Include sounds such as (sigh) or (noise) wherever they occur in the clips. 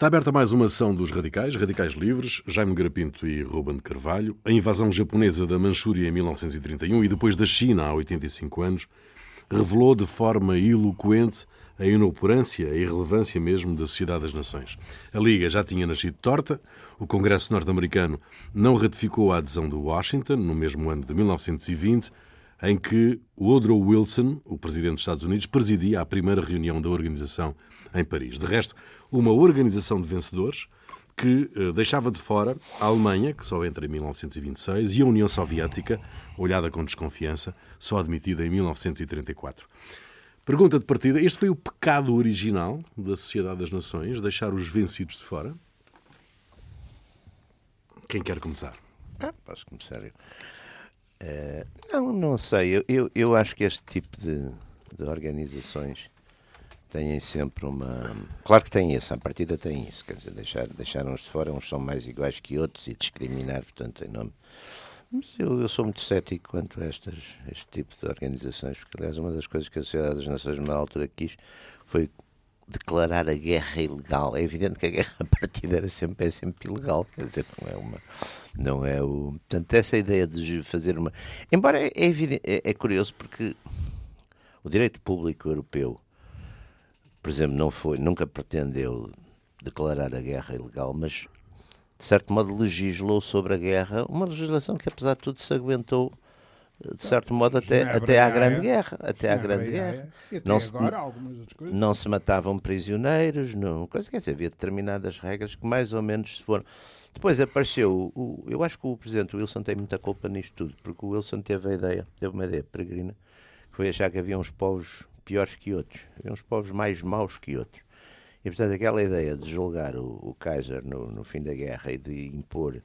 Está aberta mais uma ação dos radicais, radicais livres, Jaime Garapinto e Ruben de Carvalho. A invasão japonesa da Manchúria em 1931 e depois da China há 85 anos revelou de forma eloquente a inoperância, a irrelevância mesmo da Sociedade das Nações. A Liga já tinha nascido torta, o Congresso norte-americano não ratificou a adesão de Washington no mesmo ano de 1920, em que Woodrow Wilson, o presidente dos Estados Unidos, presidia a primeira reunião da organização em Paris. De resto, uma organização de vencedores que eh, deixava de fora a Alemanha, que só entra em 1926, e a União Soviética, olhada com desconfiança, só admitida em 1934. Pergunta de partida: este foi o pecado original da Sociedade das Nações, deixar os vencidos de fora? Quem quer começar? Ah, posso começar eu. Uh, não, não sei. Eu, eu, eu, acho que este tipo de, de organizações têm sempre uma. Claro que tem isso, a partida tem isso, quer dizer, deixar, deixar uns de fora, uns são mais iguais que outros e discriminar, portanto, em nome. Mas eu, eu sou muito cético quanto a estas, este tipo de organizações, porque, aliás, uma das coisas que a Sociedade das Nações, na altura, quis foi declarar a guerra ilegal. É evidente que a guerra a (laughs) partida era sempre, é sempre ilegal, quer dizer, não é uma. Não é o. Portanto, essa ideia de fazer uma. Embora é, é, evidente, é, é curioso porque o direito público europeu por exemplo, não foi, nunca pretendeu declarar a guerra ilegal, mas de certo modo legislou sobre a guerra, uma legislação que apesar de tudo se aguentou de certo modo até, até à Grande Guerra, até à Grande Guerra. Não se, não se matavam prisioneiros, não, coisa, quer dizer, havia determinadas regras que mais ou menos se foram. Depois apareceu, o, eu acho que o Presidente Wilson tem muita culpa nisto tudo, porque o Wilson teve a ideia, teve uma ideia peregrina, que foi achar que havia uns povos piores que outros, havia uns povos mais maus que outros. E, portanto, aquela ideia de julgar o, o Kaiser no, no, fim da guerra e de impor,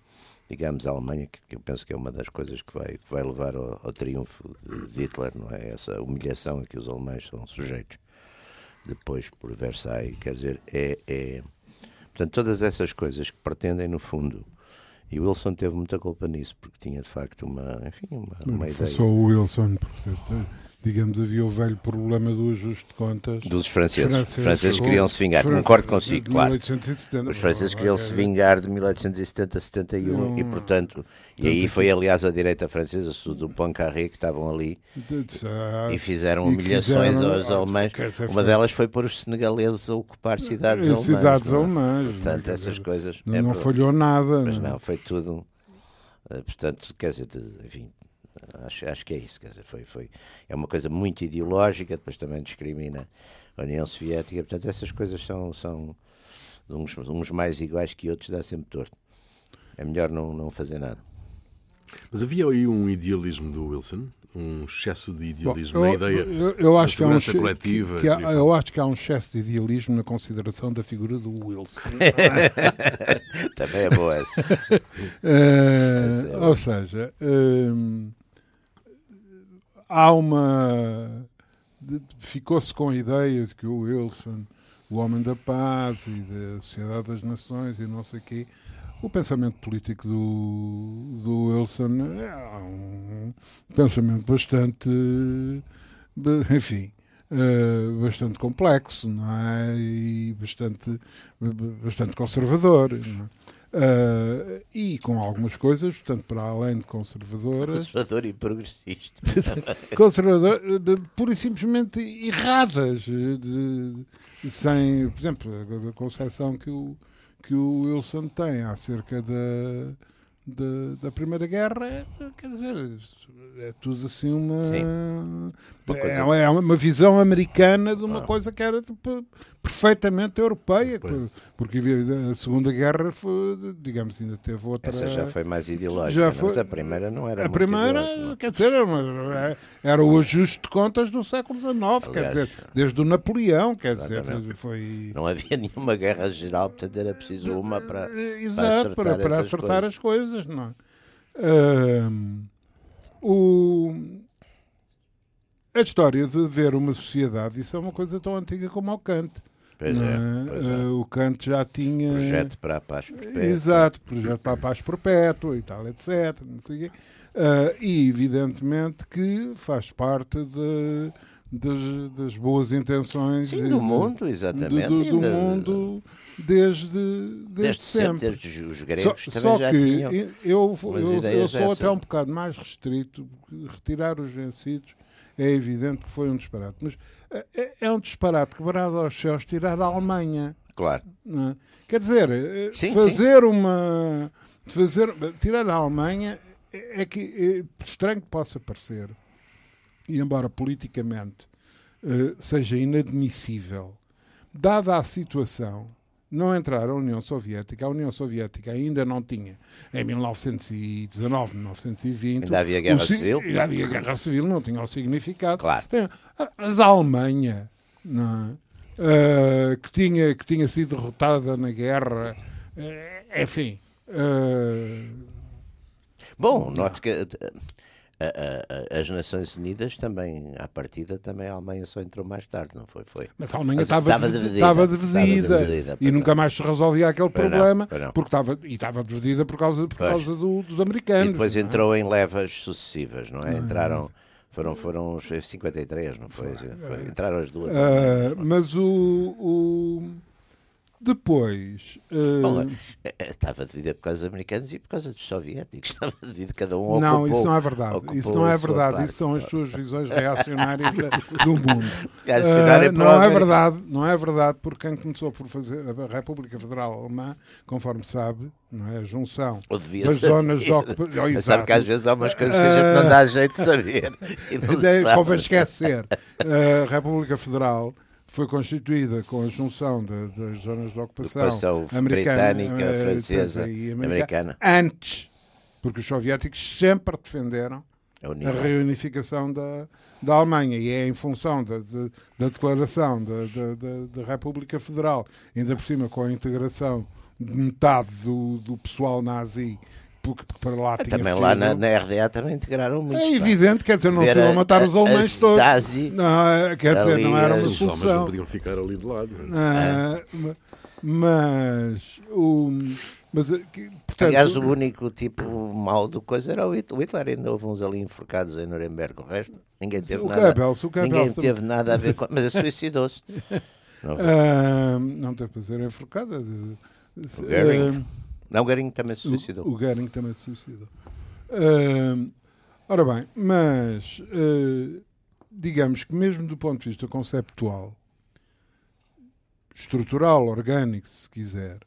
digamos, a Alemanha, que, que eu penso que é uma das coisas que vai, que vai levar ao, ao triunfo de Hitler, não é? Essa humilhação a que os alemães são sujeitos depois por Versailles, quer dizer, é, é. Portanto, todas essas coisas que pretendem, no fundo, e o Wilson teve muita culpa nisso, porque tinha de facto uma, enfim, uma, uma ideia. Só o Wilson, porque digamos, havia o velho problema do ajuste de contas. Dos franceses. Os franceses queriam se vingar, concordo consigo, claro. 1870, Os franceses queriam se vingar de 1870 a 71 e, portanto, e aí foi, aliás, a direita francesa, do Poincaré, que estavam ali e fizeram humilhações aos alemães. Uma delas foi pôr os senegaleses a ocupar cidades alemãs. Cidades é? alemãs. Portanto, essas coisas. Não, é não falhou nada. Mas não, foi tudo. Eh, portanto, quer dizer, enfim, Acho, acho que é isso, quer dizer, foi, foi, é uma coisa muito ideológica, depois também discrimina a União Soviética, portanto essas coisas são, são uns, uns mais iguais que outros, dá sempre torto. É melhor não, não fazer nada. Mas havia aí um idealismo do Wilson, um excesso de idealismo Bom, eu, na ideia eu, eu acho da segurança que um, coletiva. Que, que há, eu acho que há um excesso de idealismo na consideração da figura do Wilson. (laughs) (laughs) Também é boa essa. uh, é ou seja, uh, há uma. Ficou-se com a ideia de que o Wilson, o homem da paz e da Sociedade das Nações e não sei o quê. O pensamento político do, do Wilson é um pensamento bastante. Enfim, Uh, bastante complexo não é? e bastante, bastante conservador. É? Uh, e com algumas coisas, portanto, para além de conservadoras. Conservador e progressista. (laughs) conservador, de, pura e simplesmente erradas. De, de, sem, por exemplo, a, a concepção que o, que o Wilson tem acerca da, da, da Primeira Guerra, é, quer dizer, é tudo assim uma. É, é, uma visão americana de uma ah. coisa que era tipo, perfeitamente europeia, pois. porque a Segunda Guerra foi, digamos, ainda teve outra. Essa já foi mais ideológica, já foi... mas a primeira não era. A primeira, quer dizer, era, era, o ajuste de contas do século XIX, Aliás, quer dizer, desde o Napoleão, quer dizer, foi. Não havia nenhuma guerra geral, portanto era preciso uma para. Exato, para acertar, para, para acertar as coisas, não é? Um, o, a história de ver uma sociedade, isso é uma coisa tão antiga como o Kant. Pois é, é? pois é. O Kant já tinha. Projeto para a paz perpétua. Exato, projeto para a paz perpétua e tal, etc. Uh, e evidentemente que faz parte de, das, das boas intenções Sim, do mundo, exatamente. do, do da- mundo desde, desde sempre, desde os gregos Só, também só já que tinham. eu, eu, eu, sou até um bocado mais restrito, porque retirar os vencidos é evidente que foi um disparate. Mas é- é, é um disparate quebrado aos céus tirar a Alemanha. Claro. é? Quer dizer, eh, Sim, fazer uma. Fazer, tirar a Alemanha é é que, é, estranho que possa parecer, e embora politicamente eh, seja inadmissível, dada a situação, não entrar a União Soviética, a União Soviética ainda não tinha, em 1919, 1920. Ainda havia guerra o civil. Ainda havia guerra civil, não tinha o significado. Claro. Tem- Mas a Alemanha, não? Eh, que, tinha, que tinha sido derrotada na guerra, eh, enfim. eh, Bom, note que a- a- as Nações Unidas também, à partida, também a Alemanha só entrou mais tarde, não foi? Foi. Mas a Alemanha estava, estava dividida, dividida, estava dividida, e nunca é. mais se resolvia aquele Pois não, problema pois não. porque estava, e estava dividida por causa, por Pois. causa do- dos E americanos. depois não é? entrou em levas sucessivas, não é? Entraram, foram, foram os 53, não foi? Entraram as duas. Ah, mas o, o- depois eh, estava dividida por causa dos americanos e por causa dos soviéticos. (laughs) Estava dividida, cada um não, ocupou- isso não é verdade. Isso não é verdade. parte. Isso são as suas visões (laughs) reacionárias do mundo. (laughs) O não é verdade, não é verdade, porque quem começou por fazer a República Federal Alemã, conforme sabe, não é a junção das ser. zonas de ocupação. Mas sabe que às vezes há umas coisas que a gente não dá jeito de saber. E não É. Convém esquecer. A República Federal foi constituída com a junção de- das zonas de ocupação, Ocupação americana, britânica, eh, francesa, e americana. antes, porque os soviéticos sempre defenderam A a reunificação da, da Alemanha e é em função da, de- da declaração da, da, da- da República Federal, ainda por cima com a integração de metade do, do pessoal nazi, porque para lá tinha Também lá na, na RDA também integraram muito. É evidente, quer dizer, não Ver foram a- matar os alemães a todos. Stasi Não, é, quer dizer, não era uma eh, Os homens não solução. podiam ficar ali de lado. Ah, ma- mas, o, mas eh, portanto, Aliás, o único tipo mau do coisa era o Hitler. Ainda houve uns ali enforcados em Nuremberg. O resto, ninguém teve o nada. Goebbels, o ninguém Goebbels teve nada a ver com. Mas suicidou-se. (laughs) Não, ah, não teve para ser enforcada. de- O Goering. ah, não, o Garinho também se O- suicidou. O, Goering também se suicidou. Ah, ora bem, mas ah, digamos que mesmo do ponto de vista conceptual, estrutural, orgânico, se quiser,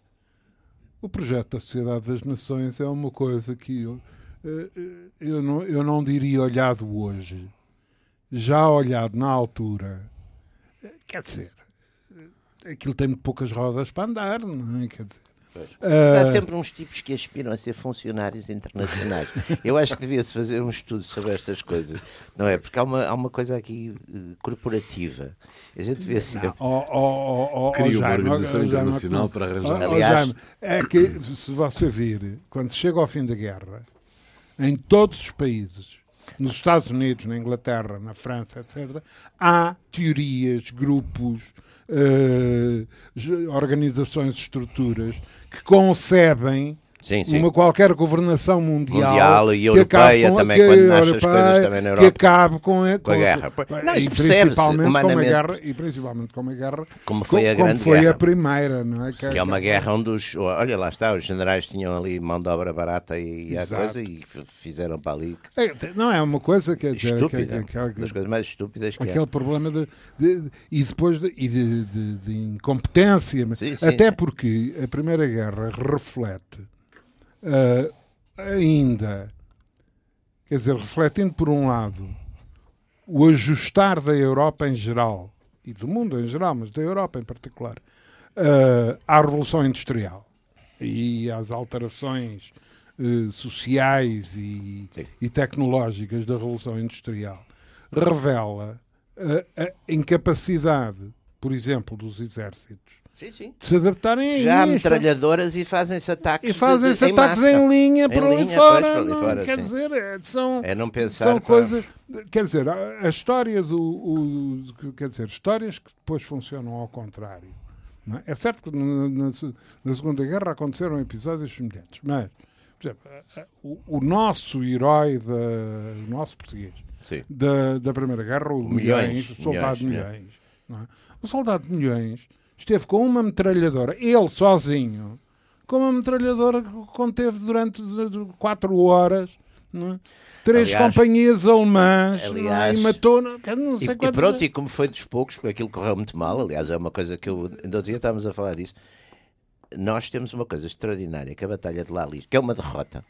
o projeto da Sociedade das Nações é uma coisa que eu, eh, eh, eu, não, eu não diria olhado hoje, já olhado na altura, quer dizer, aquilo tem muito poucas rodas para andar, não é? Quer dizer, Mas há ah, sempre uns tipos que aspiram a ser funcionários internacionais. Eu acho que devia-se fazer um estudo sobre estas coisas, não é? Porque há uma, há uma coisa aqui eh, corporativa. A gente devia ser. Oh, oh, oh, oh, Cria uma organização oh, internacional para arranjar. oh, Aliás- é que se você vir, quando chega ao fim da guerra, em todos os países, nos Estados Unidos, na Inglaterra, na França, etc., há teorias, grupos, eh, organizações, estruturas que concebem Sim, sim. uma qualquer governação mundial, Mundial e que europeia com, também, que quando nascem as coisas também na que Europa. acabe com a, Com a guerra. Não, isso principalmente com a guerra e principalmente com a guerra Como foi a como Grande foi Guerra. a primeira não é Que é uma guerra onde os. Olha, lá está, os generais tinham ali mão de obra barata e, e a coisa e fizeram para ali. É, não é uma coisa que, que, que, Estúpida. que, que, uma das coisas mais estúpidas que aquele problema de, de- e depois de, e de, de- de incompetência Sim, sim, até porque a primeira guerra reflete ah, ainda quer dizer refletindo por um lado o ajustar da Europa em geral e do mundo em geral mas da Europa em particular ah, à revolução industrial e às alterações eh, sociais e, e tecnológicas da Revolução Industrial revela a, a incapacidade, por exemplo, dos exércitos Sim, sim. de se adaptarem a Já há metralhadoras e fazem-se ataques. E fazem-se ataques massa. em linha por ali linha, fora. pois, por ali fora, quer sim. dizer, é, são, É não pensar. são coisas. Quer dizer, a, a história do. o- quer dizer, histórias que depois funcionam ao contrário. é? É certo que na, na- na Segunda Guerra aconteceram episódios semelhantes, mas, por exemplo, o, o nosso herói, da, o nosso português, da, da Primeira Guerra, o Milhões, milhões o Soldado milhões, de Milhões. É? O Soldado de Milhões esteve com uma metralhadora, ele sozinho, com uma metralhadora que conteve durante quatro horas. É? Três aliás, companhias alemãs aliás, não, e matou não sei e, e pronto, e como foi dos poucos, porque aquilo correu muito mal, aliás, é uma coisa que eu ainda outro dia estávamos a falar disso. Nós temos uma coisa extraordinária, que é a Batalha de Lalis, que é uma derrota.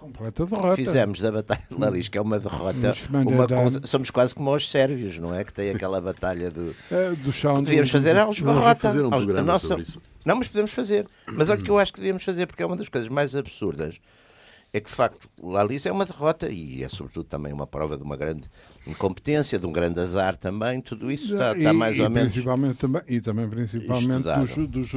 Completa derrota. Fizemos da Batalha de Lalis, que é uma derrota. Uma coisa, somos quase como os sérvios, não é? Que tem aquela batalha do, é, do chão. Devíamos fazer aos derrota. fazer um programa nossa... sobre isso. Não, mas podemos fazer. Mas olha que eu acho que devíamos fazer, porque é uma das coisas mais absurdas é que de facto Lalis é uma derrota e é sobretudo também uma prova de uma grande incompetência, de um grande azar também, tudo isso está, está mais e, ou menos. Principalmente também, e também principalmente dos, dos,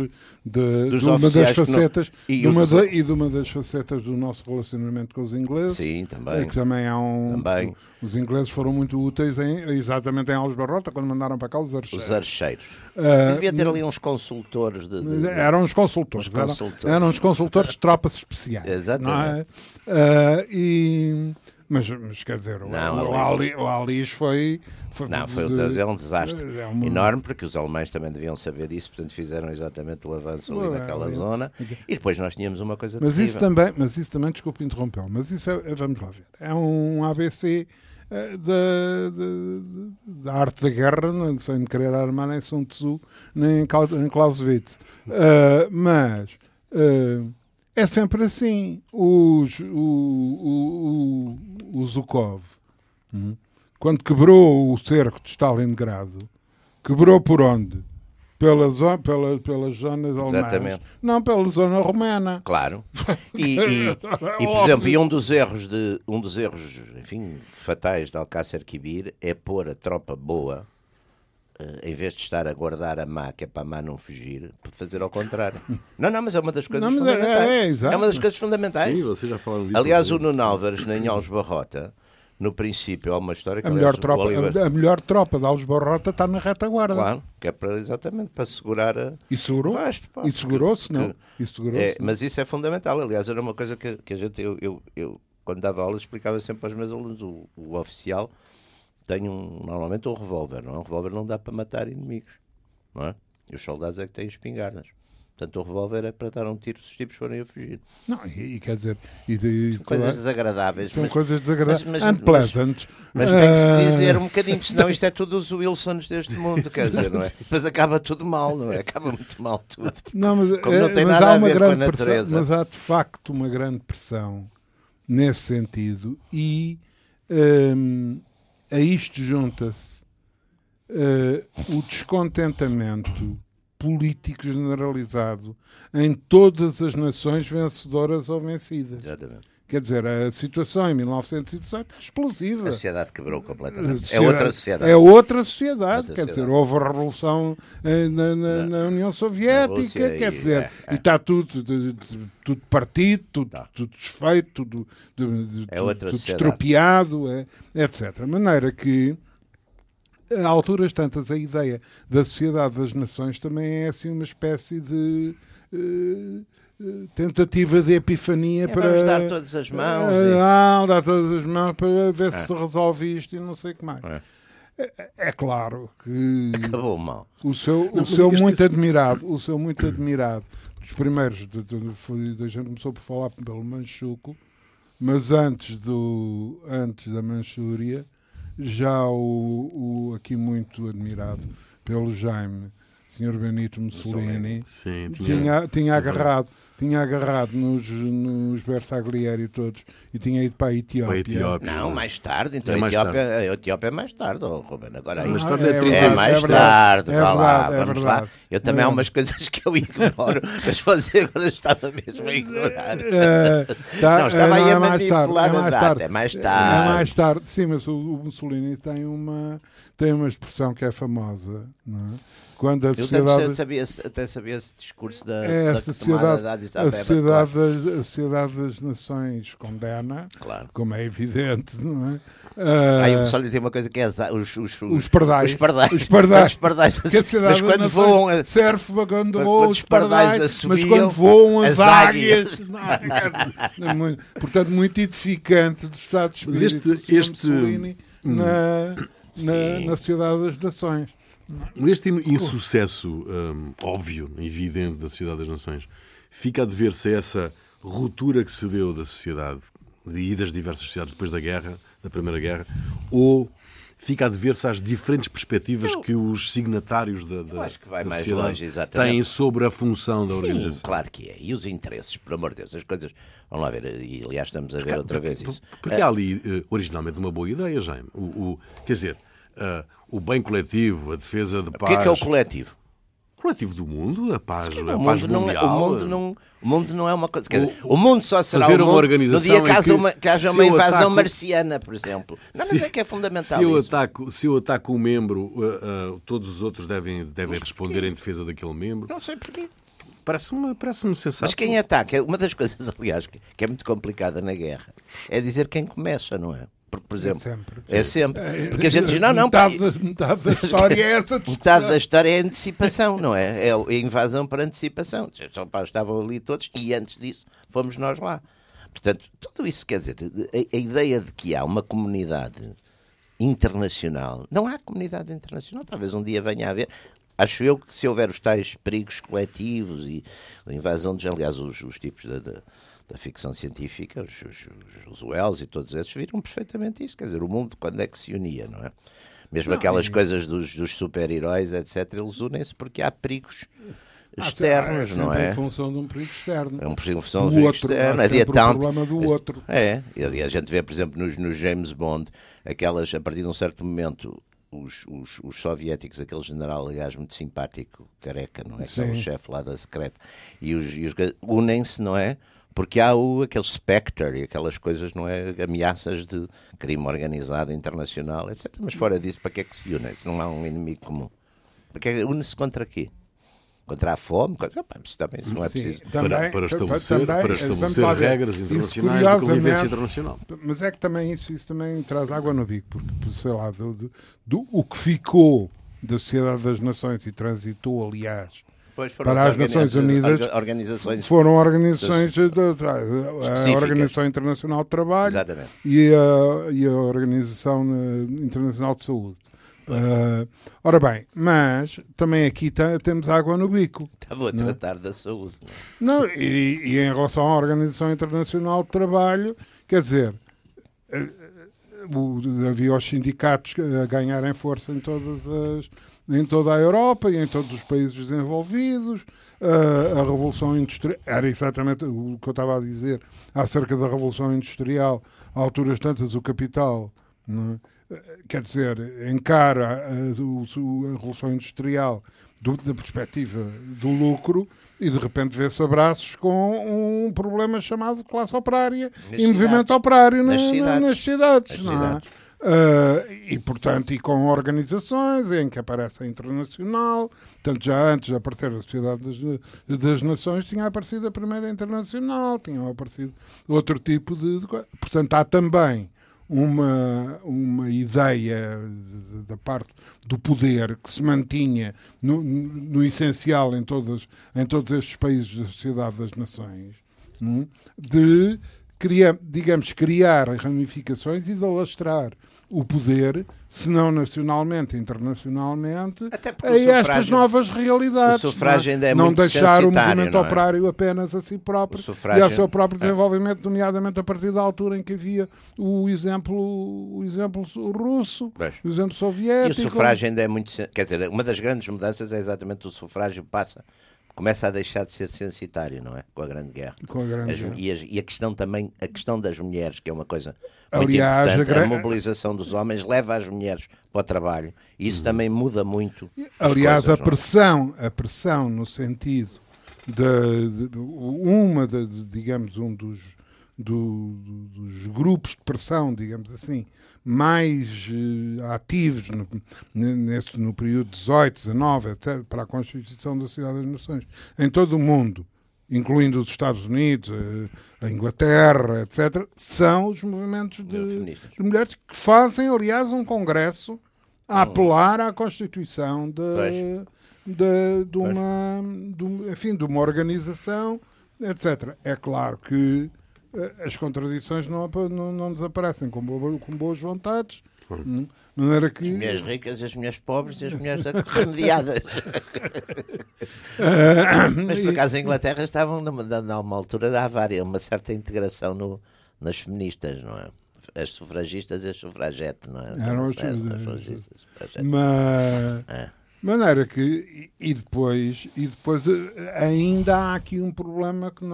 de, dos de uma das facetas não, e, de uma da, e de uma das facetas do nosso relacionamento com os ingleses. Sim, também. Que também há um. Também. Os ingleses foram muito úteis em, exatamente em Alves Barrota, quando mandaram para cá os archeiros. Os archeiros. Uh, Devia ter ali uns consultores. De, de, eram os consultores. Os consultores. Eram, eram os consultores de tropas especiais. Exatamente. É? Uh, e mas, mas quer dizer, não, o, ali, o Alis foi, foi. Não, foi de, é um desastre é uma... enorme, porque os alemães também deviam saber disso, portanto fizeram exatamente o avanço ali naquela é, zona. E depois nós tínhamos uma coisa mas isso também Mas isso também, desculpe interrompê-lo, mas isso é, é, vamos lá ver, é um ABC eh, da, da, arte da guerra, não sem querer armar nem Sun Tzu, nem em Clausewitz. Uh, mas. Uh, é sempre assim. Os, o, o, o, o Zukov, hum, quando quebrou o cerco de Stalingrado, quebrou por onde? Pelas, pela, pelas zonas alemãs. Não, pela zona romana. Claro. (laughs) E, e, e, por exemplo, e um dos erros, de, um dos erros enfim, fatais de Alcácer Quibir é pôr a tropa boa em vez de estar a guardar a má, que é para a má não fugir, fazer ao contrário. (laughs) não, não, mas é uma das coisas não, é, fundamentais. É, é, é, uma das coisas fundamentais. Sim, vocês já falaram disso. Aliás, o Nuno Álvares, na Alves Barrota, no princípio, há uma história que a melhor, tropa, a, a, melhor tropa de Alves Barrota está na retaguarda. Claro, que é para, exatamente para segurar a. E segurou? e segurou-se, não? E segurou é, mas isso é fundamental. Aliás, era uma coisa que, que a gente, eu, eu, eu quando dava aulas, explicava sempre aos meus alunos, o, o oficial tem um, normalmente um revólver, não é? Um revólver não dá para matar inimigos, não é? E os soldados é que têm espingardas. Portanto, o revólver é para dar um tiro se os tipos forem a fugir. Não, e, e quer dizer. E, e, são coisas desagradáveis. São mas, coisas desagradáveis. Mas, mas, unpleasant. Mas, mas tem que se dizer um bocadinho, (laughs) senão isto é tudo os Wilsons deste mundo, quer dizer, não é? Depois acaba tudo mal, não é? Acaba muito mal tudo. Não, mas, Como não é, tem nada há uma a ver grande com a natureza. Pressão, mas há de facto uma grande pressão nesse sentido e. Hum, a isto junta-se uh, o descontentamento político generalizado em todas as nações vencedoras ou vencidas. Exatamente. Quer dizer, a situação em 1918 é explosiva. A sociedade quebrou completamente. é outra sociedade. É outra sociedade. Outra quer sociedade. dizer, houve a revolução eh, na, na, na União Soviética, quer e, dizer, é, é. e está tudo, tudo, partido, tudo, tá. tudo desfeito, tudo, tudo, é tudo, tudo estropiado, é, etc. De maneira que a alturas tantas a ideia da sociedade das nações também é assim uma espécie de uh, tentativa de epifania é, para. Vamos dar todas as mãos. Uh, e... Não, dar todas as mãos para ver é. se se resolve isto e não sei o que mais. É. é. É, claro que. Acabou mal. O seu, não, o seu muito isso... admirado, o seu muito admirado, dos primeiros, de, de, de, a gente começou por falar pelo Manchuco, mas antes, do, antes da Manchúria, já o, o aqui muito admirado pelo Jaime, Sr. Benito Mussolini, Sim, tinha, tinha, tinha agarrado tinha agarrado nos, nos Bersaglieri todos e tinha ido para a Etiópia. Para a Etiópia não, mais tarde. Então é a, Etiópia, a Etiópia é mais tarde, oh, Ruben. Agora ah, história é, é, verdade, é mais é tarde. É verdade, lá, é vamos lá. Eu também há umas coisas que eu ignoro, (laughs) mas você agora estava mesmo a ignorar. É, tá, não, estava aí a manipular é mais tarde, É mais tarde. É mais tarde. Sim, mas o, o Mussolini tem uma, tem uma expressão que é famosa, não é? Quando a sociedade... Eu sabia, até sabia esse discurso da, é, da sociedade, a sociedade, das, a sociedade das Nações condena, claro. como é evidente, não é? Uh, Aí o pessoal lhe tem uma coisa que é os, os, os, os pardais. Os pardais. Os pardais. Os pardais. Que a mas quando voam. Serve para quando voam os pardais, mas quando voam as, as águias. não, é, é, muito, portanto, muito edificante do Estado de Espírito. Mas este, este, na, na, na Sociedade das Nações. Este insucesso um, óbvio, evidente da Sociedade das Nações, fica a dever-se a essa ruptura que se deu da sociedade e das diversas sociedades depois da guerra, da Primeira Guerra, ou fica a dever-se às diferentes perspectivas Eu... que os signatários da, da, acho que vai mais longe, exatamente. têm sobre a função da Sim, organização. claro que é. E os interesses, por amor de Deus, as coisas. Vamos lá ver, e aliás estamos a ver outra vez isso. Porque há ali, eh, originalmente, uma boa ideia, Jaime. O, o quer dizer, uh, o bem coletivo, a defesa de paz. O que é que é o coletivo? coletivo do mundo, a paz, o a mundo paz não mundial. É, o, mundo não, o mundo não é uma coisa. Dizer, o, mundo só será fazer o mundo uma organização no dia que, haja uma, que haja uma invasão ataco, marciana, por exemplo. Não, se, mas é que é fundamental se eu isso. Ataco, se eu ataco um membro, uh, uh, todos os outros devem, devem responder em defesa daquele membro. Não sei porquê. Parece-me parece sensato. Mas quem ataca, uma das coisas, (laughs) aliás, que é muito complicada na guerra, é dizer quem começa, não é? Por exemplo, é sempre. É sempre. Porque a gente diz, não, não. Metade, da, metade da (laughs) história é essa discussão. Metade da história é antecipação, não é? É a invasão para antecipação. Estavam ali todos e antes disso fomos nós lá. Portanto, tudo isso quer dizer, a, a ideia de que há uma comunidade internacional, não há comunidade internacional, talvez um dia venha a haver. Acho eu que se houver os tais perigos coletivos e a invasão de, aliás, os, os tipos da, da da ficção científica, os, os, os Wells e todos esses viram perfeitamente isso. Quer dizer, o mundo quando é que se unia, não é? Mesmo não, aquelas coisas dos, dos super-heróis, etc., eles unem-se porque há perigos externos, ah, não é? em função de um perigo externo. É um perigo em função do outro, externo. Há sempre um problema do outro. É, e a gente vê, por exemplo, nos, nos James Bond, aquelas, a partir de um certo momento, os, os, os, soviéticos, aquele general, aliás, muito simpático, careca, não é? Que é o chefe lá da secreta, e os, e os unem-se, não é? Porque há o, aquele Spectre e aquelas coisas, não é? Ameaças de crime organizado internacional, etc. Mas fora disso, para que é que se une? Se não há um inimigo comum. Porque une-se contra quê? Contra a fome? Contra... Opa, isso também isso não é Sim, preciso. Também, para, para estabelecer, também, para estabelecer regras internacionais de convivência internacional. Mas é que também isso, isso também traz água no bico, porque, sei lá, do, do, do, o que ficou da Sociedade das Nações e transitou, aliás, para as Nações Unidas organizações foram organizações de, a Organização Internacional de Trabalho e a, e a Organização eh, Internacional de Saúde. Uh, ora bem, mas também aqui temos água no bico. Estava a não? tratar da saúde. Não, e, e, em relação à Organização Internacional de Trabalho, quer dizer, eh, o, havia os sindicatos a ganharem força em todas as em toda a Europa e em todos os países desenvolvidos. Uh, a Revolução Industrial, era exatamente o que eu estava a dizer acerca da Revolução Industrial, a alturas tantas o capital, é? Quer dizer, encara a, a, a Revolução Industrial do, da perspectiva do lucro e de repente vê-se abraços com um problema chamado classe operária nas e movimento operário nas, cidades. Nas cidades, nas cidades. É? Uh, e, portanto, e com organizações em que aparece a Internacional, portanto, já antes de aparecer a Sociedade das, das Nações, tinha aparecido a Primeira Internacional, tinham aparecido outro tipo de, de Portanto, há também uma, uma ideia da parte do poder que se mantinha no, no essencial em, todas, em todos estes países da Sociedade das Nações, hum, de, digamos, criar ramificações e de alastrar o poder, se não nacionalmente, internacionalmente, a estas novas realidades. O sufrágio ainda é não muito deixar o movimento é? operário apenas a si próprio e ao seu próprio é. desenvolvimento, é. nomeadamente a partir da altura em que havia o exemplo, o exemplo russo, Beijo. o exemplo soviético. E o sufrágio ainda é muito. Quer dizer, uma das grandes mudanças é exatamente o sufrágio passa começa a deixar de ser censitário, não é? Com a Grande Guerra. Com a Grande As, Guerra. E, as, e, a questão também, a questão das mulheres, que é uma coisa Aliás, muito importante, a, gra... a mobilização dos homens leva as mulheres para o trabalho e isso uhum. também muda muito. Aliás, coisas, a é? pressão, a pressão no sentido de, de uma, de, digamos, um dos, do, dos grupos de pressão, digamos assim, mais uh, ativos no, nesse, no período 18, 19, etc., para a Constituição da Cidade das Nações, em todo o mundo, incluindo os Estados Unidos, a Inglaterra, etc., são os movimentos de, de mulheres que fazem, aliás, um congresso a apelar à Constituição de, de, de, uma, de, enfim, de uma organização, etc. É claro que eh, as contradições não, não, não desaparecem com, boa, com boas vontades Hum? De maneira que... As mulheres ricas, as mulheres pobres e as mulheres (laughs) remediadas. Mas por acaso a Inglaterra estavam numa, numa altura de haver uma certa integração no, nas feministas, não é? As sufragistas e as sufragetes, não é? Eram as sufragistas. Mas, é. maneira que, e depois, e depois eh, ainda há aqui um problema que,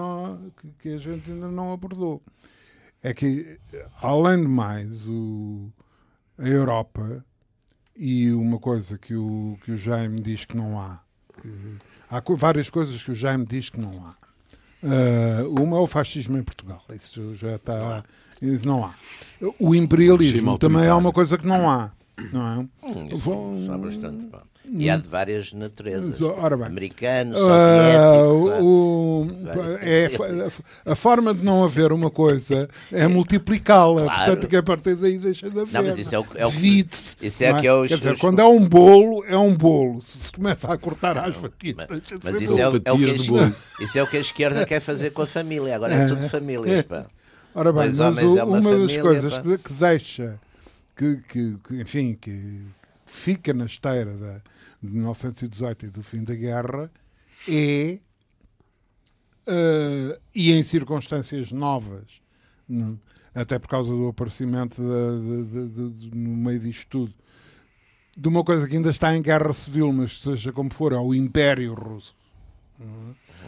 que, que a gente ainda não abordou. É que, além de mais, o, a Europa e uma coisa que o, que o Jaime diz que não há. Que, há várias coisas que o Jaime diz que não há. Uh, uma é o fascismo em Portugal. Isso já está. Isso não há. O imperialismo também é uma coisa que não há. Não é? Hum, isso, bastante. Pá. E há de várias naturezas. Ora bem. Americano, soviético. Uh, o, é, a, a, forma de não haver uma coisa é multiplicá-la. Claro. Portanto, que a partir daí deixa de haver. Não, mas isso é o, é o Isso é, que é o, Quer dizer, quando é um bolo, é um bolo. Se se começa a cortar às fatias, mas, mas isso, é o, é o que a, isso é o que a esquerda quer fazer com a família. Agora é, tudo famílias. Pá. Ora bem, mas, mas o, é uma, uma família, das coisas que, que, deixa, que, que, que, enfim, que fica na esteira da de 1918 e do fim da guerra é, uh, e em circunstâncias novas, até por causa do aparecimento de, no meio disto tudo, de uma coisa que ainda está em guerra civil, mas seja como for, é o Império Russo.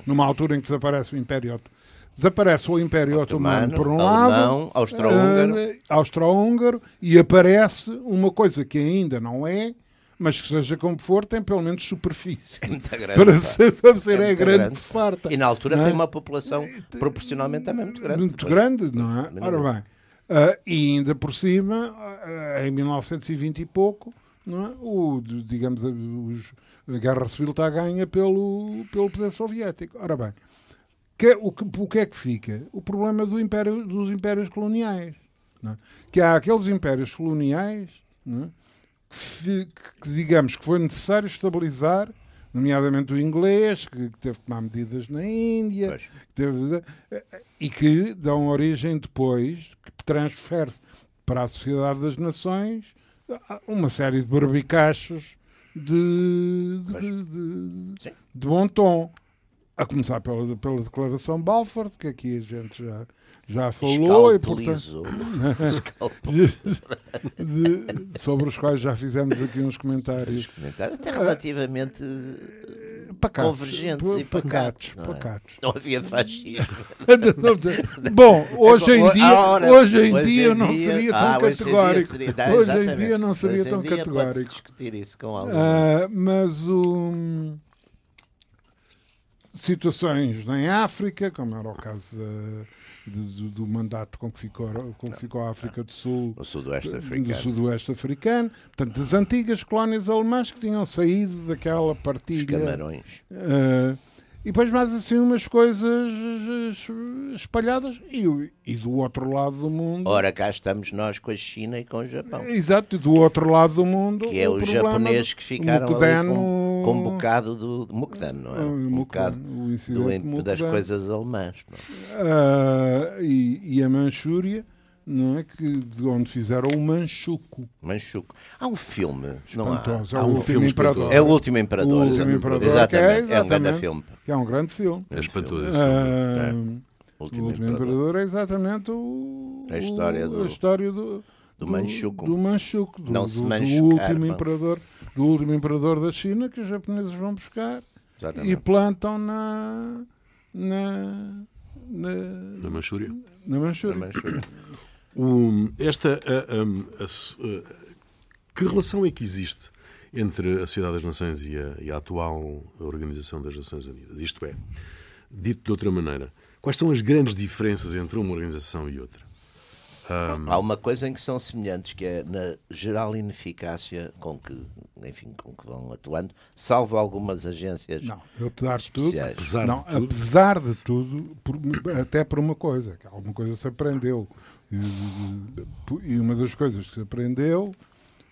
Numa altura em que desaparece o Império Desaparece o Império Otomano, por um alemão, lado, austro-húngaro. Uh, austro-húngaro, e aparece uma coisa que ainda não é, mas que seja como for, tem pelo menos superfície. É muito grande. Para ser, para ser é, é grande, grande que se farta. E na altura tem uma população proporcionalmente também muito grande. Muito grande, não é? Ora bem, uh, e ainda por cima, uh, em 1920 e pouco, não é? o, digamos, os, a guerra civil está ganha pelo, pelo poder soviético. Ora bem, que, o, que, o que é que fica? O problema do império, dos impérios coloniais. É? Que há aqueles impérios coloniais é? que, que, digamos que foi necessário estabilizar, nomeadamente o inglês, que, que teve que tomar medidas na Índia, teve, e que dão origem depois, que transfere para a Sociedade das Nações uma série de barbicachos de, de, de, de bom tom. A começar pela, pela declaração Balfour, que aqui a gente já, já falou e portanto de, (laughs) de, sobre os quais já fizemos aqui uns comentários, comentários até relativamente pacatos, convergentes e pacatos, não, é? pacatos. não havia fascismo. (laughs) Bom hoje em dia hora, hoje em hoje dia não seria tão ah, categórico hoje em dia, hoje em dia não seria tão categórico. discutir isso com alguém uh, mas o um, situações em África como era o caso do, do, mandato com que ficou, com que ficou a África do Sul, o sudoeste africano. do sudoeste africano, portanto, das antigas colónias alemãs que tinham saído daquela partilha. Os camarões. Uh, e depois mais assim umas coisas espalhadas e, e, do outro lado do mundo. Ora, cá estamos nós com a China e com o Japão. Exato, e do outro lado do mundo. Que é os japoneses que ficaram Mukdano, com, com um bocado do, do Mukdano, não é? Um bocado do, das coisas alemãs. Uh, e, e a Manchúria não é? Que, de onde fizeram o Manchuco. Manchuco. Há um filme, não há? há, há um filme imperador. É o Último Imperador. O Último Imperador. Exatamente. É, exatamente. é um grande filme. Que é um grande filme. É espantoso. Ah, o Último, Último Imperador. Imperador. é exatamente o, a história do, a história do, do Manchuco. Do, Manchuco. Do, não se do, do último imperador, do último imperador da China que os japoneses vão buscar exatamente. e plantam na na na, na Manchúria. Na Manchúria. Na Manchúria. (coughs) Um, esta, a, a, a, que relação é que existe entre a Sociedade das Nações e a, e a atual Organização das Nações Unidas? Isto é, dito de outra maneira, quais são as grandes diferenças entre uma organização e outra? Um... Há uma coisa em que são semelhantes, que é na geral ineficácia com que, enfim, com que vão atuando, salvo algumas agências. Não, eu te dar tudo, apesar, não, de tudo. apesar de tudo, por, até por uma coisa, que alguma coisa se aprendeu. E, uma das coisas que se aprendeu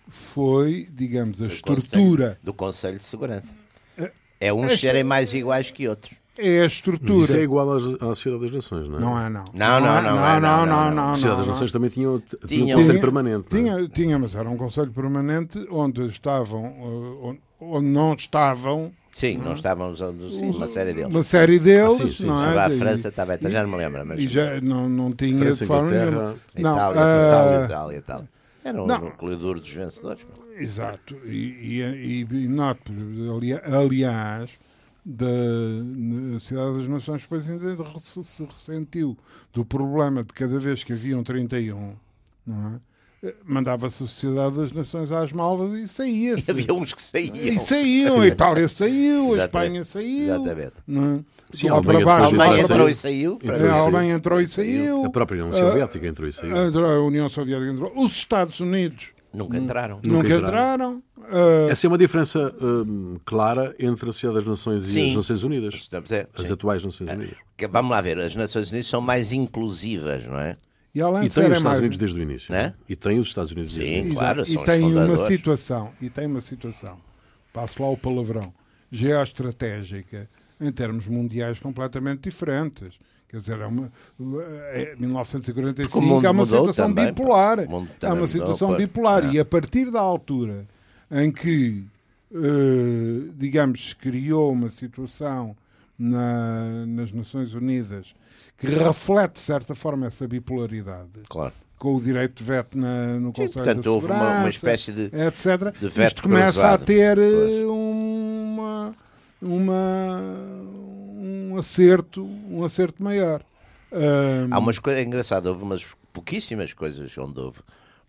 foi, digamos, a do estrutura Conselho, do Conselho de Segurança. É, é uns serem mais iguais que outros. É a estrutura. Isso é igual às, à Sociedade das Nações, não é? Não é, não. Não, não, é, não, não, é, não, não, não, não. não, A Sociedade das não. Nações também tinha, tinha um conselho Tinha- permanente. não é? Tinha, tinha, mas era um conselho permanente onde estavam, eh, onde, não estavam Sim, não estávamos sim, uma série deles. uma série deles, Ah, sim, sim, não sim. é? A França, estava já não me lembro, mas E já não, não tinha França, de forma Inglaterra, nenhuma. Não, Itália, ah, Itália, Itália, Itália. Era um não. núcleo duro dos vencedores. Exato. E, e, e, e note, ali- aliás, da Cidade das Nações depois ainda se, se ressentiu do problema de cada vez que havia um 31, não é? Eh, Mandava-se a Sociedade das Nações às malvas e saía-se. Havia uns que saíam. E saíam, a Itália saiu, a. Espanha saiu. Exatamente. Não é? Sim, a para Alemanha baixo, A Alemanha entrou e saiu. Entrou A e saiu. Alemanha entrou e saiu. A própria União Soviética entrou e saiu. A União Soviética entrou. Os Estados Unidos Nunca entraram. Nunca nunca entraram. entraram. Ah, Essa é uma diferença hum, clara entre a Sociedade das Nações e Sim. as Nações Unidas. A- As sim. atuais Nações Unidas. Que- Vamos lá ver, as Nações Unidas são mais inclusivas, não é? e além E de tem os Estados mais- Unidos desde o início. Né? é? E tem os Estados Unidos desde o Sim. início. claro, e tem uma situação e tem uma situação passo lá o palavrão geoestratégica em termos mundiais completamente diferentes quer dizer é uma é, 1945 Porque o mundo é uma mudou situação também, bipolar é também uma mudou, situação pois. bipolar É. e a partir da altura em que eh, digamos se criou uma situação na- nas Nações Unidas que reflete de certa forma essa bipolaridade Claro. com o direito de veto na- no Sim, Conselho portanto, da houve uma- Segurança, uma espécie de- etc. de veto Isto começa cruzado. a ter eh, Pois. uma, uma, um acerto, um acerto maior. Ahm, Há umas coisas engraçadas, houve umas pouquíssimas coisas onde houve.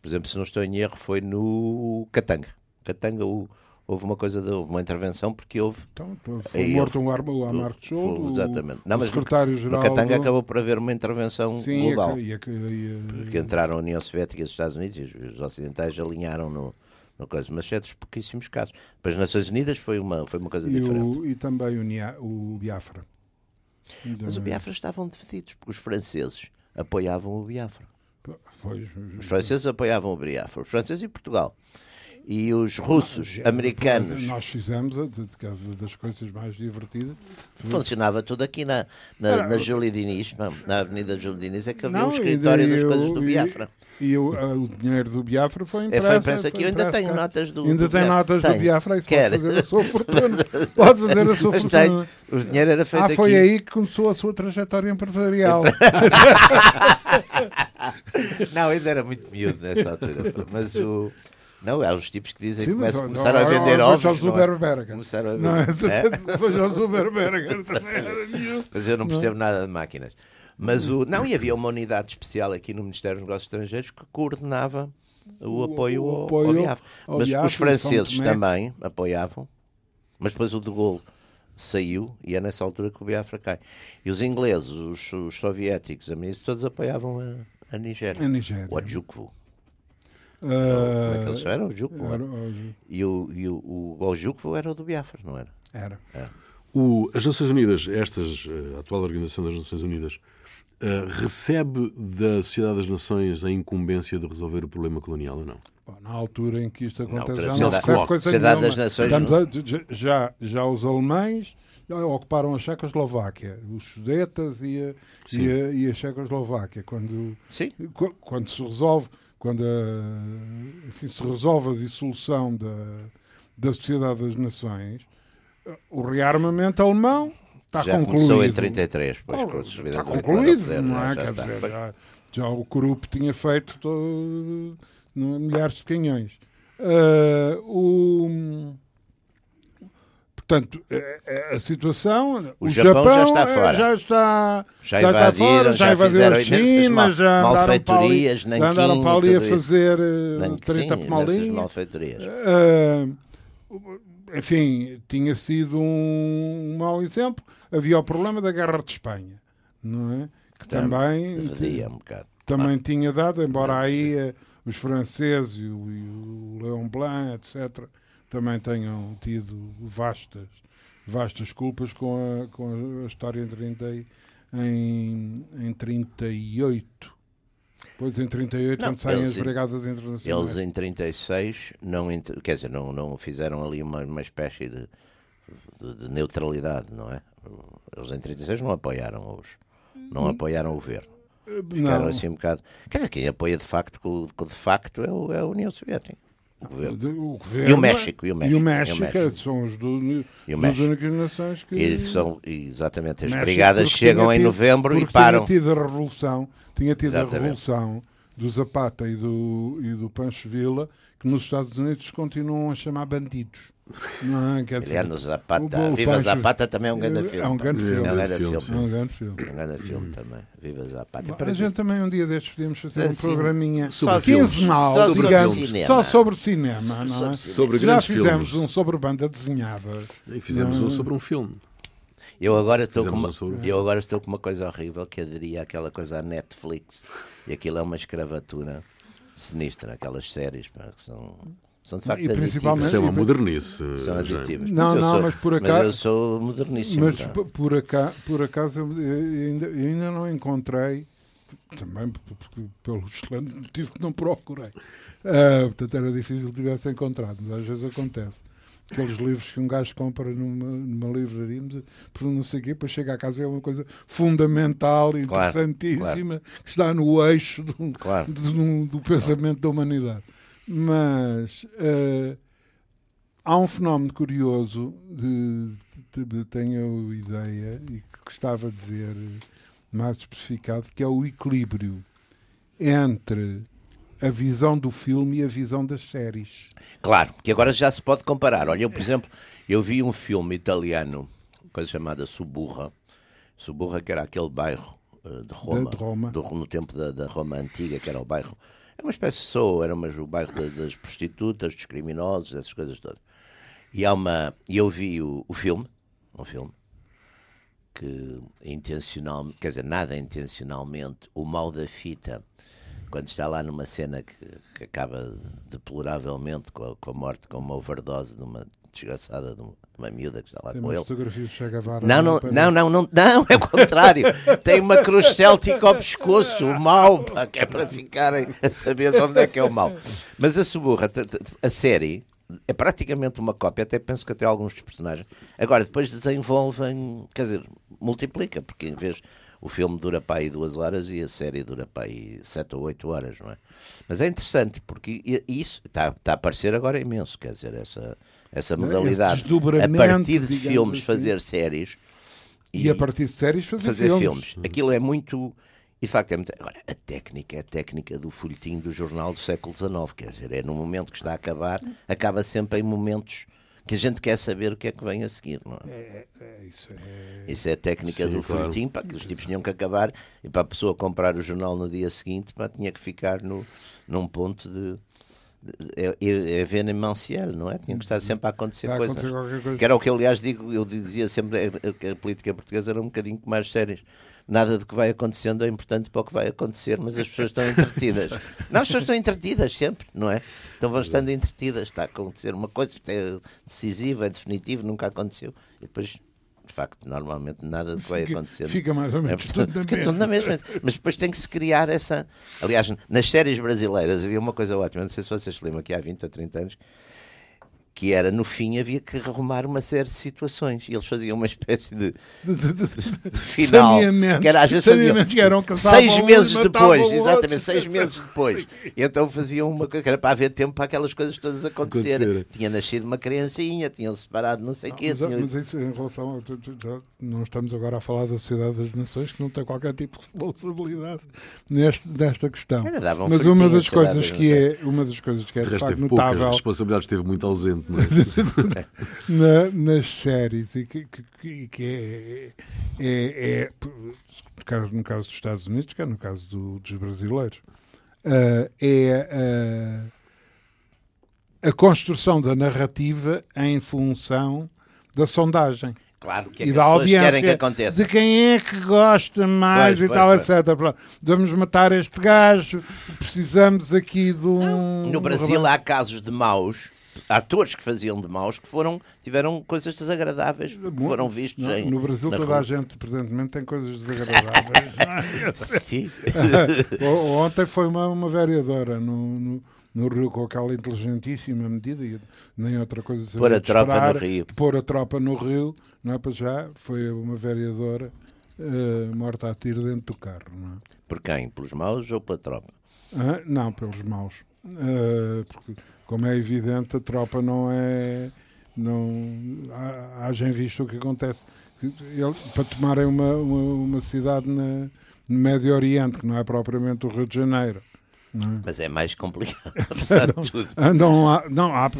Por exemplo, se não estou em erro, foi no Catanga. Catanga o- houve uma coisa, de, houve uma intervenção porque houve. então, foi morto um arma, o Amar Foi- Scholl, o, Exatamente. Não, mas no- secretário-geral. No Catanga do- acabou por haver uma intervenção Sim, global. e a- e a- e a- Porque entraram a União Soviética e os Estados Unidos e os ocidentais alinharam no, no coisa. Mas é dos pouquíssimos casos. Depois, Nações Unidas foi uma, foi uma coisa e, diferente. o- e também o, Nia- o Biafra. Mas o Biafra estavam divididos, porque os franceses apoiavam o Biafra. Pois, Os franceses apoiavam o Biafra, os franceses e Portugal. E os russos, americanos, Nós fizemos a- de- de- das coisas mais divertidas. funcionava tudo aqui na, na, na Júlia Diniz, na, Avenida Júlia Diniz, é que havia um e escritório das eu- coisas do e- Biafra. E, o, a- o dinheiro do Biafra foi É, impresso. foi impresso aqui, eu ainda tenho notas do. Ainda do tem Biafra. notas do Tenho. Biafra, isso Quer. pode fazer a sua (laughs) fortuna. Pode fazer a sua Mas fortuna. o dinheiro era feito Ah, foi aqui. aí que começou a sua trajetória empresarial. (laughs) Não, ainda era muito miúdo nessa altura. Mas o. Não, há uns tipos que dizem Sim, que começam- começaram a ó, vender ó, ovos. Foi não é? Zuckerberg. Começaram a Não, vender. (laughs) É? foi o era miúdo. Mas eu não percebo nada de máquinas. Mas o. Não, e havia uma (laughs) unidade especial aqui no Ministério dos Negócios Estrangeiros que coordenava o, O- apoio, o ao- apoio ao Biafra. ao Mas os São franceses também apoiavam. Mas depois o de Gaulle saiu e é nessa altura que o Biafra cai. E os ingleses, os, os soviéticos, a ministros, todos apoiavam a, a Nigéria. A Nigéria. O Adjukwu. Ah, Como é que eles eram? O Adjukwu. era, o- E o, e o, o Ojukwu era o do Biafra, não era? era. O- as Nações Unidas, estas, eh, a atual Organização das Nações Unidas, eh, recebe da Sociedade das Nações a incumbência de resolver o problema colonial ou não? Bom, na altura em que isto acontece, já não recebe coisa Sociedade nenhuma. das Nações, Estamos não? a- já, já os alemães ocuparam a Checoslováquia, os Sudetas e a, e a, e a Checoslováquia. Quando, quando se resolve, quando a- enfim, se resolve a dissolução da, da Sociedade das Nações, o rearmamento alemão está já concluído. começou em 33, pois, Oh, está ao concluído, poder, não é? já Quer está, dizer, já, já o Krupp tinha feito todo, milhares de canhões. Ah, o, portanto, é- é a situação. O Japão já está é, fora. Já está, Já está invadiram, fora, já invadiu fizeram a China, mal- já andaram para ali, já andaram para ali a fazer eh, Nanquim, 30 sim, por imensas linha. malfeitorias. Ah, enfim, tinha sido um, mau exemplo. Havia o problema da Guerra de Espanha, não é? Que também, Vadia um bocado. também tinha dado, embora aí eh, os franceses e o, e o Leon Blanc, etc., também tenham tido vastas, vastas culpas com a, com a história em, 30, e- em, em 38. Depois em 38, Não, quando saem eles- as Brigadas Internacionais. Eles em 36 não, quer dizer, não, não fizeram ali uma, uma espécie de, de- de neutralidade, não é? Eles em 36 não apoiaram os, não apoiaram o governo. Ficaram Não. assim um bocado. Quer dizer, quem apoia de facto, de facto é, o- é a União Soviética. O governo. O governo E o México, e o E o México, México, e o México. são os duas, duas México. únicas nações que. E são, exatamente, as México, brigadas chegam em tido- novembro e param. Tinha tido a revolução, tinha tido a Exatamente. revolução do Zapata e do, e do Pancho Villa, que nos Estados Unidos continuam a chamar bandidos. Não, é? Quer dizer, Aliás, no Zapata, o- o Viva Pancho- Zapata também é um grande é filme. um grande pá. filme. É um grande filme, é um grande filme. É um grande filme também. Viva Zapata. A gente também um dia destes podíamos fazer um Assim, programinha sobre quinzenal. Só sobre digamos, cinema. só sobre cinema, não é? Sobre Já grandes fizemos filmes. um sobre banda desenhada. E fizemos um sobre um filme. Eu agora estou com uma, um sobre- eu agora estou com uma coisa horrível que aderia àquela coisa à Netflix. E aquilo é uma escravatura sinistra, aquelas séries pá, que são, são de facto E principalmente- Isso é uma modernice. São Jaime. aditivos. Não, eu não, sou- mas por Mas acaso- eu sou moderníssimo. Mas por, aca- por acaso eu ainda, eu ainda não encontrei, também pelo excelente motivo que não procurei. Ah, portanto, era difícil que tivesse encontrado, mas às vezes acontece. Aqueles livros que um gajo compra numa, numa livraria, por não sei o quê, depois chega à casa é uma coisa fundamental, Claro, interessantíssima, que está no eixo do, Claro. do, do pensamento da humanidade. Mas ah, há um fenómeno curioso, de, de- de- tenho ideia e que gostava de ver mais especificado, que é o equilíbrio entre a visão do filme e a visão das séries. Claro, que agora já se pode comparar. Olha, eu, por exemplo, eu vi um filme italiano, coisa chamada Suburra. Suburra, que era aquele bairro eh, de Roma, De Roma. do- no tempo da, da Roma antiga, que era o bairro. Era uma espécie de Sou, era mas o bairro da- das prostitutas, dos criminosos, essas coisas todas. E há uma. E eu vi o, o filme, um filme, que intencionalmente, quer dizer, nada intencionalmente, o mal da fita, quando está lá numa cena que, que acaba deploravelmente com a, com a morte, com uma overdose de uma desgraçada de uma, uma miúda que está lá Tem com uma ele. fotografia Che Guevara Não, não, não, não, não, não, é o contrário. Tem uma cruz céltica ao pescoço, o mal, pá, que é para ficarem a saber de onde é que é o mal. Mas a Suburra, a série, é praticamente uma cópia, até penso que até alguns dos personagens. Agora, depois desenvolvem, quer dizer, multiplica, porque em vez. O filme dura para aí duas horas e a série dura para aí sete ou oito horas, não é? Mas é interessante porque isso está, está a aparecer agora imenso, quer dizer, essa, essa modalidade. A partir de filmes, assim. fazer séries E a partir de séries fazer, fazer filmes. filmes. Aquilo é muito. E de facto é muito. Agora, a técnica é a técnica do folhetim do jornal do século XIX, quer dizer, é no momento que está a acabar, acaba sempre em momentos que a gente quer saber o que é que vem a seguir, não é? É, é, isso é. Isso é a técnica Sim, do claro. folhetim, para que os tipos tinham que acabar e para a pessoa comprar o jornal no dia seguinte, pá, tinha que ficar no, num ponto de. É, é, é venemencial, não é? Tinha que estar sempre a acontecer a coisas. acontecer qualquer coisa. Que era o que eu, aliás, digo, eu dizia sempre que a política portuguesa era um bocadinho como as séries. Nada do que vai acontecendo é importante para o que vai acontecer, mas as pessoas estão entretidas. (laughs) Não, as pessoas estão entretidas sempre, não é? Então vão estando entretidas. Está a acontecer uma coisa que é decisiva, é definitivo, nunca aconteceu. E depois, de facto, normalmente nada do que vai acontecendo. fica mais ou É, menos portanto, tudo na fica mesma. tudo na mesma. Mas depois tem que se criar essa. Aliás, nas séries brasileiras havia uma coisa ótima, não sei se vocês se lembram, que há 20 ou 30 anos, que era no fim havia que arrumar uma série de situações e eles faziam uma espécie de, De, de, de, final que era às vezes faziam que seis um meses matavam depois, exatamente, outro. seis meses depois. E então faziam uma coisa que era para haver tempo para aquelas coisas todas acontecerem. Acontecerem. Tinha nascido uma criancinha, tinham separado não sei o quê. Mas, tinham- mas isso em relação a, não estamos agora a falar da Sociedade das Nações que não tem qualquer tipo de responsabilidade neste, nesta questão. Um mas uma das coisas que é uma das coisas que é De facto notável responsabilidade esteve muito ausente, é? (laughs) na- nas séries e que, que- que- é, é, é- no, caso, no caso dos Estados Unidos, que é no caso do- dos brasileiros, ah, é ah, a construção da narrativa em função da sondagem Claro, que é e que da querem que audiência aconteça. de quem é que gosta mais Pois, e pois, tal, pois. etc. Pronto, Vamos matar este gajo, precisamos aqui de um. No Brasil há casos de maus, atores que faziam de maus que foram, tiveram coisas desagradáveis, que foram vistos no, em. no Brasil toda rua. a gente presentemente tem coisas desagradáveis. (laughs) (laughs) Sim. Ontem foi uma, uma vereadora no, no, no Rio com aquela inteligentíssima medida, e nem outra coisa sabia Pôr a tropa esperar, no Rio. pôr a tropa no Rio, não é para já, foi uma vereadora eh, morta a tiro dentro do carro. Não, é? Por quem? Pelos maus ou pela tropa? Ah, não pelos maus. Eh, porque, como é evidente, a tropa não é. Não, hajem visto o que acontece. Ele- para tomarem uma, uma, uma cidade na, no Médio Oriente, que não é propriamente o Rio de Janeiro. Não é? Mas é mais complicado, (laughs) apesar de tudo. Andam lá, não há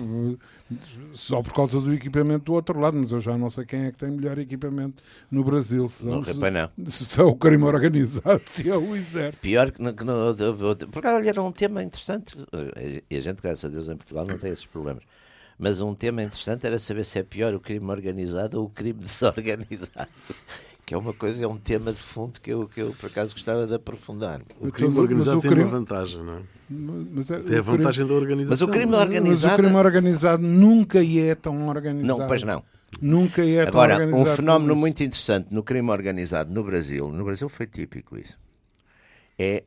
só por causa do equipamento do outro lado, mas eu já não sei quem é que tem melhor equipamento no Brasil. Se, Não, se, rapaz, não. se é o crime organizado, (laughs) se é o exército. Pior que no, que no, porque olha, era um tema interessante e a gente, graças a Deus, em Portugal não tem esses problemas. Mas um tema interessante era saber se é pior o crime organizado ou o crime (laughs) desorganizado. Que é uma coisa, é um tema de fundo que eu, que eu por acaso gostava de aprofundar. O Mas crime organizado mas o tem crime- uma vantagem, não é? Mas é- Tem a o crime- vantagem da organização. Mas o crime Mas organizado. o crime organizado nunca é tão organizado. Não, pois não. Nunca é Agora, tão um organizado. fenómeno como isso. muito interessante no crime organizado no Brasil, no Brasil foi típico isso, é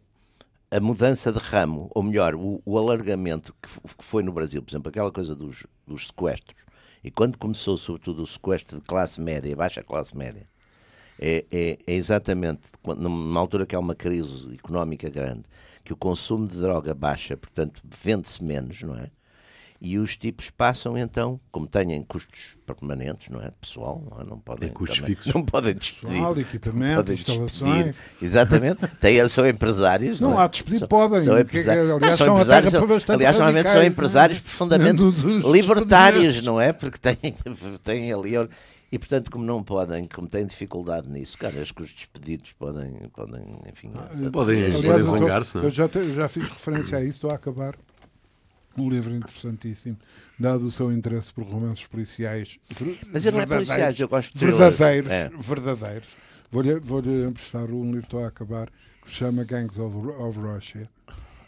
a mudança de ramo, ou melhor, o, o alargamento que, que foi no Brasil, por exemplo, aquela coisa dos, dos sequestros, e quando começou sobretudo o sequestro de classe média e baixa classe média, é, é- é exatamente numa altura que há uma crise económica grande, que o consumo de droga baixa, portanto vende-se menos, não é? E os tipos passam então, como têm custos permanentes, não é? Pessoal, não, é? não podem. Tem custos também- fixos. (laughs) Não podem despedir. Pessoal, não equipamento, podem instalações. despedir. Exatamente. Têm, são empresários. Não, Não, é? há despedir, São- podem. São Que- empresários. aliás, Não, são são empresários. são- aliás, normalmente são empresários é? profundamente libertários, não é? Porque têm, têm ali. E portanto, como não podem, como têm dificuldade nisso, cara, acho que os despedidos podem, podem enfim. Podem- aliás, podem zangar-se, não é? Eu já, eu já fiz referência a isso, estou a acabar. Um livro interessantíssimo, dado o seu interesse por romances policiais. Mas eu não é policiais, eu gosto de Verdadeiros, É. verdadeiros. Vou-lhe vou-lhe emprestar um livro, estou a acabar, que se chama Gangs of, of Russia.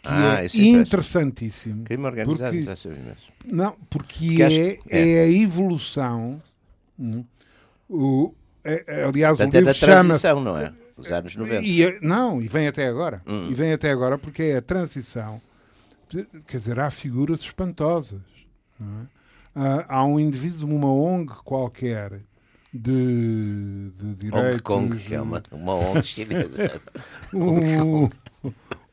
Que Ah, é isso interessa. interessantíssimo. Crime organizado, porque- interessa imenso. Não, porque é, que- é. é a evolução. Hum, o, é- é- aliás, Portanto, o é livro da chama transição, não é? Dos anos 90. e, é- não, e vem até agora. Hum. E vem até agora porque é a transição. Quer dizer, há figuras espantosas. é? Há, há um indivíduo de uma ONG qualquer de, de direitos. Hong Kong, que é uma, uma ONG chinesa. (laughs) um-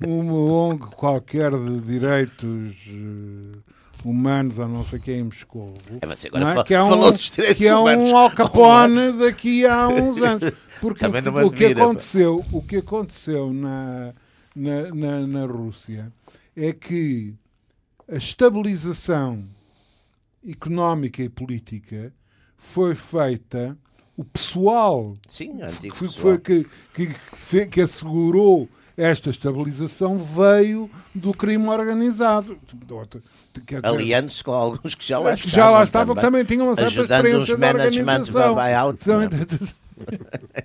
uma ONG qualquer de direitos eh, humanos, ou não sei quem, em Moscou. É, agora é? que é um, que é um Al Capone daqui a uns anos. (laughs) Porque o, me o que admira, pá. aconteceu, o que aconteceu na, na, na, na Rússia é que a estabilização económica e política foi feita, o pessoal Sim, que, foi- pessoal. que, que, que assegurou esta estabilização veio do crime organizado. Aliando-se com alguns que já lá que estavam. já lá estavam, que também tinham uma certa ajudando experiência os de managements organização. buyout, Exatamente. (laughs)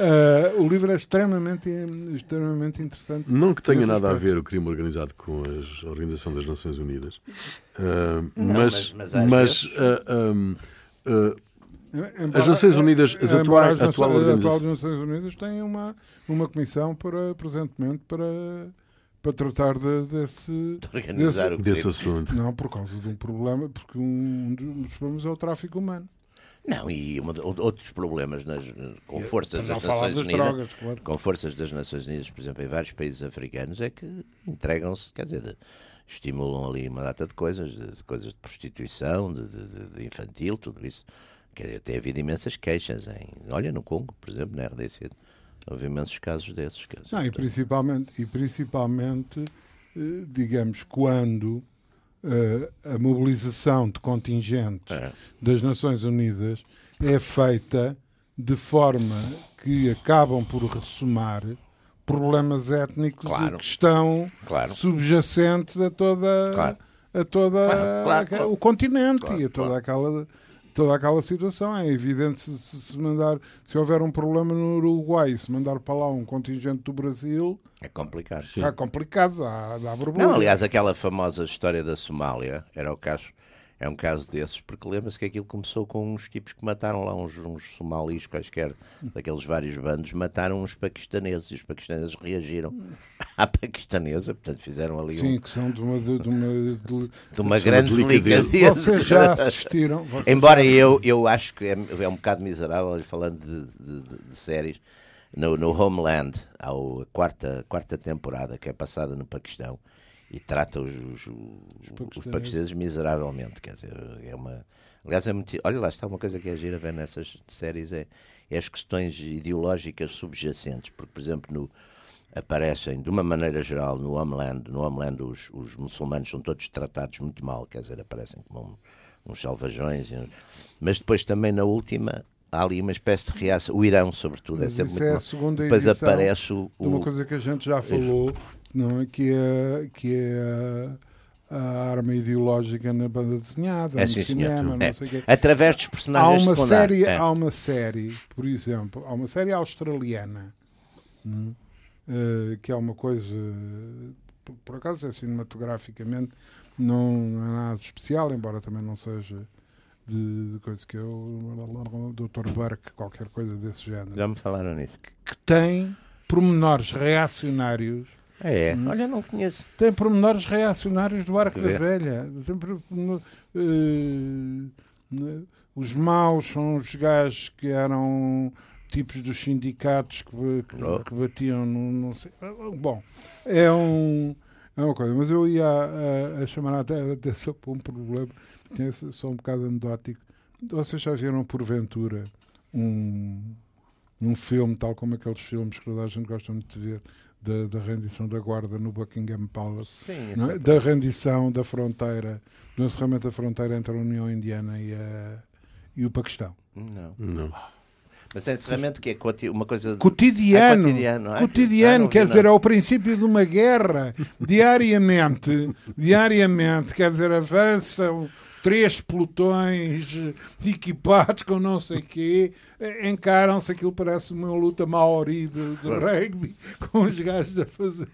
Eh, o livro é extremamente, extremamente interessante. Não que tenha nada a ver o crime organizado com a Organização das Nações Unidas, Ah, Não, mas, mas- mas mas, ah, ahm, ah, Embora- As Nações Unidas, as atuais- as Nações- atual organização- atuais Nações Unidas têm uma, uma comissão para, presentemente para, para tratar de- desse, De desse crime. assunto. Não, por causa de um problema, porque um dos problemas é o tráfico humano. Não, e uma de- outros problemas nas, com forças Para não das Nações das Unidas. drogas, claro. Com forças das Nações Unidas, por exemplo, em vários países africanos, é que entregam-se, quer dizer, de- estimulam ali uma data de coisas, de, de coisas de prostituição, de- de- de infantil, tudo isso. Quer dizer, tem havido imensas queixas. Em, olha, no Congo, por exemplo, na RDC, houve imensos casos desses. Dizer, Não, e principalmente, e principalmente eh, digamos, quando eh, a mobilização de contingentes É. das Nações Unidas é feita de forma que acabam por ressumar problemas étnicos Claro. que estão Claro. subjacentes a toda, Claro. a toda Claro, o continente e a toda aquela toda aquela situação é evidente se, se- mandar se houver um problema no Uruguai se mandar para lá um contingente do Brasil É complicado. está complicado dá, dá borbulha. Não, aliás, aquela famosa história da Somália era o caso, é um caso desses, porque lembra-se que aquilo começou com uns tipos que mataram lá uns, uns somalis quaisquer, daqueles vários bandos, mataram uns paquistaneses e os paquistaneses reagiram à paquistanesa, portanto fizeram ali Sim, um, que são de uma, de, uma, de, de uma grande delicadeza. delicadeza. Vocês já assistiram. vocês Embora já- eu, eu acho que é, é um bocado miserável, falando de, de- séries, no, no Homeland, há a quarta, quarta temporada que é passada no Paquistão e trata os, os, os, paquistaneses. paquistaneses miseravelmente. Quer dizer, é uma. Aliás, é muito. Olha lá, está uma coisa que é gira ver nessas séries: é, é as questões ideológicas subjacentes. Porque, por exemplo, no, aparecem, de uma maneira geral, no Homeland, no Homeland os, os muçulmanos são todos tratados muito mal, quer dizer, aparecem como um- uns salvajões, mas depois também na última há ali uma espécie de reação, o Irão sobretudo, é Mas sempre isso muito é a segunda Depois aparece o, de uma o- coisa que a gente já falou, não é? que é, que é a, arma ideológica na banda desenhada, É, no sim, cinema, É. não sei o quê. através dos Há personagens uma, secundários. série, É. há uma série, por exemplo, há uma série australiana eh, que é uma coisa, por, acaso é cinematograficamente, não, não é nada especial, embora também não seja de, de coisa que eu, Dr. Burke, qualquer coisa desse género, Já me falaram nisso. que tem pormenores reacionários É, é. Hum. olha, não conheço. tem pormenores reacionários do Arco Que da. Velha. Sempre, eh, né, os maus são os gajos que eram tipos dos sindicatos que, que- Oh. que batiam no. Não sei. Bom, é, um, é uma coisa. Mas eu ia a, a chamar até a atenção para um problema que é só um bocado anedótico. Vocês já viram porventura um, um filme, tal como aqueles filmes que toda a gente gosta muito de ver, da, da rendição da guarda no Buckingham Palace? Sim, não é? da rendição da fronteira, do encerramento da fronteira entre a União Indiana e, a- e o Paquistão. Não. Não. Mas é encerramento que é uma coisa. Cotidiano, Ah, cotidiano, ah, cotidiano, ah, quer dizer, não. é o princípio de uma guerra, diariamente, diariamente, quer dizer, avançam três pelotões equipados com não sei quê, encaram-se, aquilo parece uma luta maori de, de rugby, com os gajos a fazer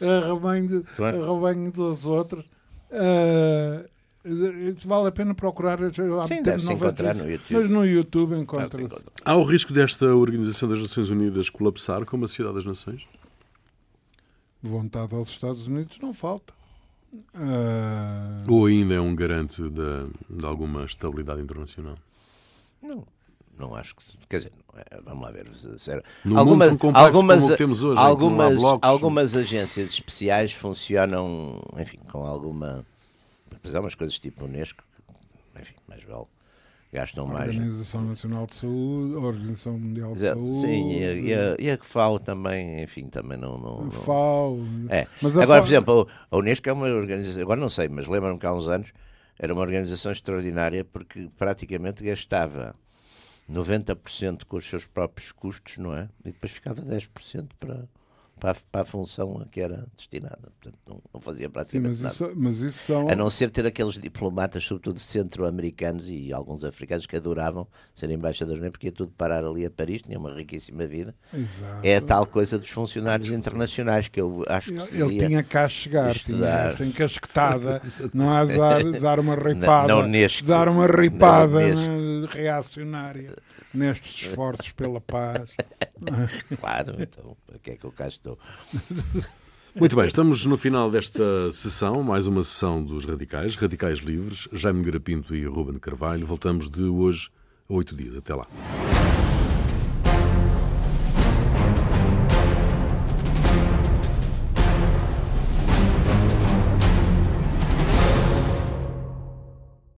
arrebanho, de, Claro. arrebanho dos outros. Ah, vale a pena procurar. há Sim, deve-se encontrar no YouTube. Mas no YouTube encontra-se. Há o risco desta Organização das Nações Unidas colapsar como a Sociedade das Nações? Vontade aos Estados Unidos não falta. Ah, Ou ainda é um garante de, de alguma estabilidade internacional? Não, não acho que. Quer dizer, é- vamos lá ver. Sério. No mundo tão complexo algumas, como o que temos hoje, algumas, blocos- algumas agências especiais funcionam, enfim, com alguma. Pois há umas coisas tipo a Unesco, que, enfim, mais vale. Gastam a mais. Organização Nacional de Saúde, a Organização Mundial de Exato, Saúde, Sim, e a, e, a, e a FAO também, enfim, também não. não, a não- FAO. É. Mas a Agora, FAO por exemplo, a Unesco é uma organização, agora não sei, mas lembro-me que há uns anos era uma organização extraordinária porque praticamente gastava 90% com os seus próprios custos, não é? E depois ficava 10% para, para, a, para a função a que era destinada. Portanto, não, não fazia Sim, praticamente mas nada. isso, mas isso são. A não ser ter aqueles diplomatas, sobretudo centro-americanos e alguns africanos, que adoravam ser embaixadores, não é? Porque ia tudo parar ali a Paris, tinha uma riquíssima vida. Exato. É a tal coisa dos funcionários internacionais que eu acho que Ele, ele tinha cá a chegar, tinha estudar. esta encasquetada, (laughs) não há de dar, dar uma ripada, (laughs) Não, não nesco. dar uma ripada Não né, reacionária nestes esforços pela paz. (laughs) Claro, então, para que é que eu cá estou? Muito bem, estamos no final desta sessão, mais uma sessão dos Radicais, Radicais Livres, Jaime Garapinto e Ruben Carvalho. Voltamos de hoje a oito dias. Até lá.